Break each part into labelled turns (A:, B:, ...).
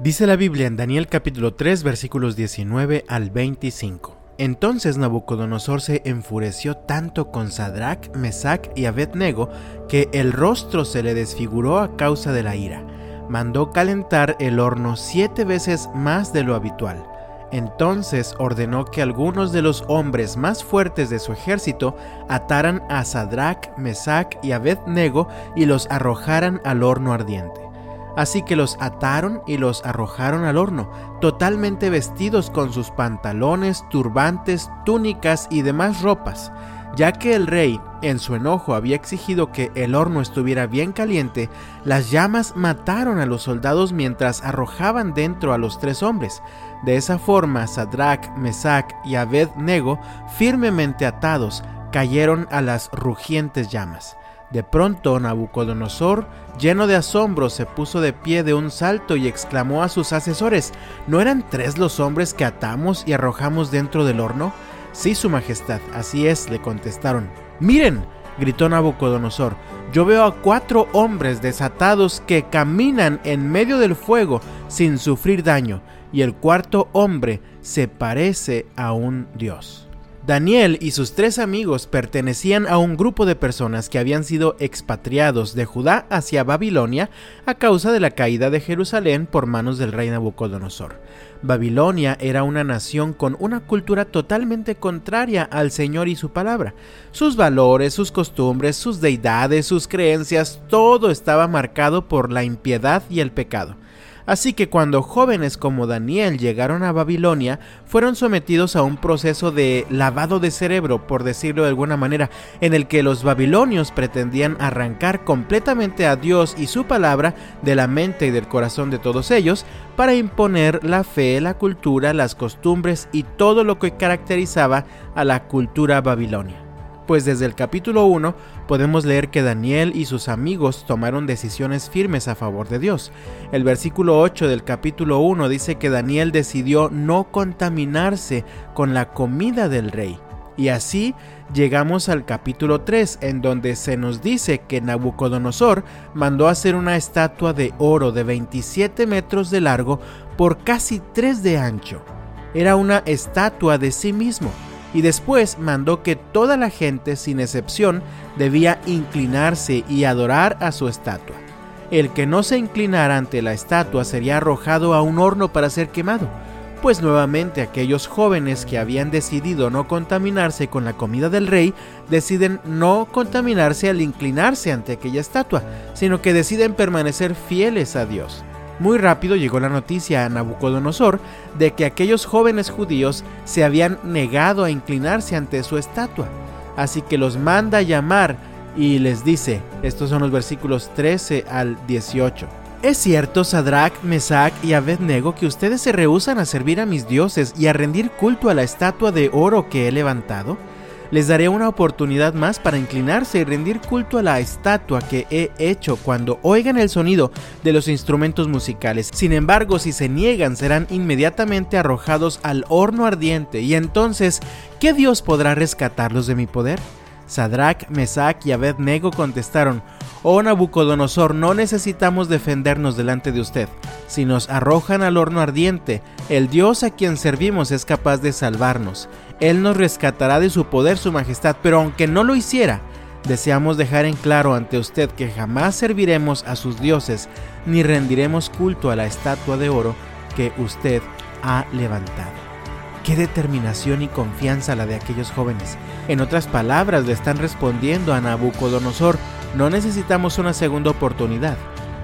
A: Dice la Biblia en Daniel capítulo 3 versículos 19 al 25. Entonces Nabucodonosor se enfureció tanto con Sadrach, Mesach y Abednego que el rostro se le desfiguró a causa de la ira. Mandó calentar el horno siete veces más de lo habitual. Entonces ordenó que algunos de los hombres más fuertes de su ejército ataran a Sadrach, Mesach y Abednego y los arrojaran al horno ardiente. Así que los ataron y los arrojaron al horno, totalmente vestidos con sus pantalones, turbantes, túnicas y demás ropas. Ya que el rey, en su enojo, había exigido que el horno estuviera bien caliente, las llamas mataron a los soldados mientras arrojaban dentro a los tres hombres. De esa forma, Sadrach, Mesach y Abed-Nego, firmemente atados, cayeron a las rugientes llamas. De pronto Nabucodonosor, lleno de asombro, se puso de pie de un salto y exclamó a sus asesores, ¿no eran tres los hombres que atamos y arrojamos dentro del horno? Sí, Su Majestad, así es, le contestaron. Miren, gritó Nabucodonosor, yo veo a cuatro hombres desatados que caminan en medio del fuego sin sufrir daño, y el cuarto hombre se parece a un dios. Daniel y sus tres amigos pertenecían a un grupo de personas que habían sido expatriados de Judá hacia Babilonia a causa de la caída de Jerusalén por manos del rey Nabucodonosor. Babilonia era una nación con una cultura totalmente contraria al Señor y su palabra. Sus valores, sus costumbres, sus deidades, sus creencias, todo estaba marcado por la impiedad y el pecado. Así que cuando jóvenes como Daniel llegaron a Babilonia, fueron sometidos a un proceso de lavado de cerebro, por decirlo de alguna manera, en el que los babilonios pretendían arrancar completamente a Dios y su palabra de la mente y del corazón de todos ellos, para imponer la fe, la cultura, las costumbres y todo lo que caracterizaba a la cultura babilonia pues desde el capítulo 1 podemos leer que Daniel y sus amigos tomaron decisiones firmes a favor de Dios. El versículo 8 del capítulo 1 dice que Daniel decidió no contaminarse con la comida del rey. Y así llegamos al capítulo 3, en donde se nos dice que Nabucodonosor mandó hacer una estatua de oro de 27 metros de largo por casi 3 de ancho. Era una estatua de sí mismo y después mandó que toda la gente, sin excepción, debía inclinarse y adorar a su estatua. El que no se inclinara ante la estatua sería arrojado a un horno para ser quemado, pues nuevamente aquellos jóvenes que habían decidido no contaminarse con la comida del rey deciden no contaminarse al inclinarse ante aquella estatua, sino que deciden permanecer fieles a Dios. Muy rápido llegó la noticia a Nabucodonosor de que aquellos jóvenes judíos se habían negado a inclinarse ante su estatua. Así que los manda a llamar y les dice, estos son los versículos 13 al 18. Es cierto, Sadrach, Mesach y Abednego, que ustedes se rehusan a servir a mis dioses y a rendir culto a la estatua de oro que he levantado les daré una oportunidad más para inclinarse y rendir culto a la estatua que he hecho cuando oigan el sonido de los instrumentos musicales. Sin embargo, si se niegan, serán inmediatamente arrojados al horno ardiente, y entonces, ¿qué Dios podrá rescatarlos de mi poder? Sadrach, Mesach y Abednego contestaron, Oh Nabucodonosor, no necesitamos defendernos delante de usted. Si nos arrojan al horno ardiente, el Dios a quien servimos es capaz de salvarnos. Él nos rescatará de su poder, su majestad, pero aunque no lo hiciera, deseamos dejar en claro ante usted que jamás serviremos a sus dioses ni rendiremos culto a la estatua de oro que usted ha levantado. Qué determinación y confianza la de aquellos jóvenes. En otras palabras, le están respondiendo a Nabucodonosor, no necesitamos una segunda oportunidad.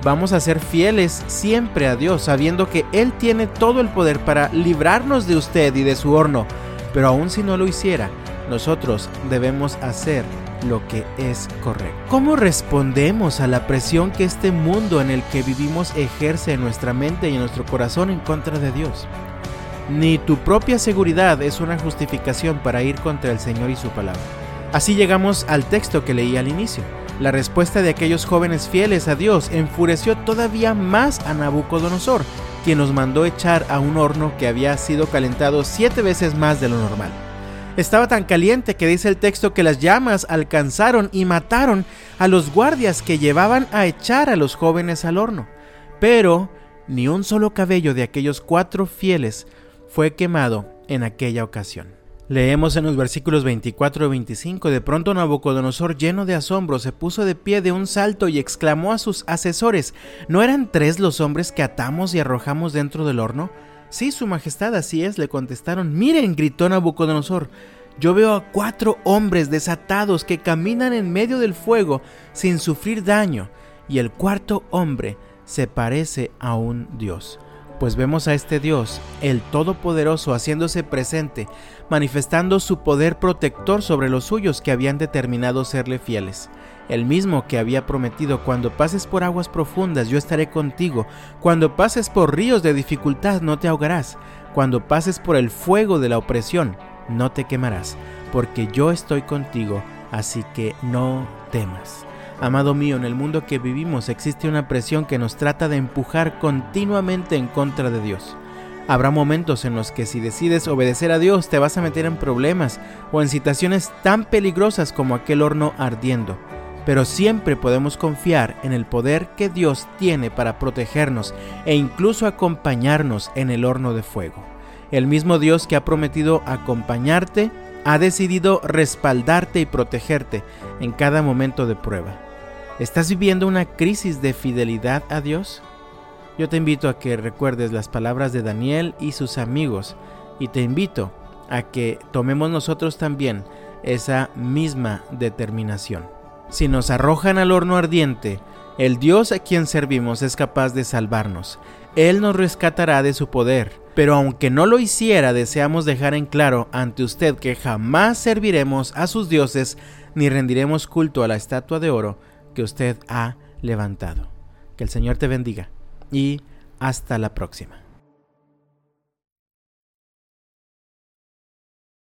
A: Vamos a ser fieles siempre a Dios, sabiendo que Él tiene todo el poder para librarnos de usted y de su horno. Pero aun si no lo hiciera, nosotros debemos hacer lo que es correcto. ¿Cómo respondemos a la presión que este mundo en el que vivimos ejerce en nuestra mente y en nuestro corazón en contra de Dios? Ni tu propia seguridad es una justificación para ir contra el Señor y su palabra. Así llegamos al texto que leí al inicio. La respuesta de aquellos jóvenes fieles a Dios enfureció todavía más a Nabucodonosor, quien los mandó echar a un horno que había sido calentado siete veces más de lo normal. Estaba tan caliente que dice el texto que las llamas alcanzaron y mataron a los guardias que llevaban a echar a los jóvenes al horno. Pero ni un solo cabello de aquellos cuatro fieles fue quemado en aquella ocasión. Leemos en los versículos 24 y 25, de pronto Nabucodonosor, lleno de asombro, se puso de pie de un salto y exclamó a sus asesores, ¿no eran tres los hombres que atamos y arrojamos dentro del horno? Sí, Su Majestad, así es, le contestaron. Miren, gritó Nabucodonosor, yo veo a cuatro hombres desatados que caminan en medio del fuego sin sufrir daño, y el cuarto hombre se parece a un dios pues vemos a este Dios, el Todopoderoso, haciéndose presente, manifestando su poder protector sobre los suyos que habían determinado serle fieles. El mismo que había prometido, cuando pases por aguas profundas, yo estaré contigo, cuando pases por ríos de dificultad, no te ahogarás, cuando pases por el fuego de la opresión, no te quemarás, porque yo estoy contigo, así que no temas. Amado mío, en el mundo que vivimos existe una presión que nos trata de empujar continuamente en contra de Dios. Habrá momentos en los que si decides obedecer a Dios te vas a meter en problemas o en situaciones tan peligrosas como aquel horno ardiendo. Pero siempre podemos confiar en el poder que Dios tiene para protegernos e incluso acompañarnos en el horno de fuego. El mismo Dios que ha prometido acompañarte ha decidido respaldarte y protegerte en cada momento de prueba. ¿Estás viviendo una crisis de fidelidad a Dios? Yo te invito a que recuerdes las palabras de Daniel y sus amigos y te invito a que tomemos nosotros también esa misma determinación. Si nos arrojan al horno ardiente, el Dios a quien servimos es capaz de salvarnos. Él nos rescatará de su poder. Pero aunque no lo hiciera, deseamos dejar en claro ante usted que jamás serviremos a sus dioses ni rendiremos culto a la estatua de oro que usted ha levantado. Que el Señor te bendiga y hasta la próxima.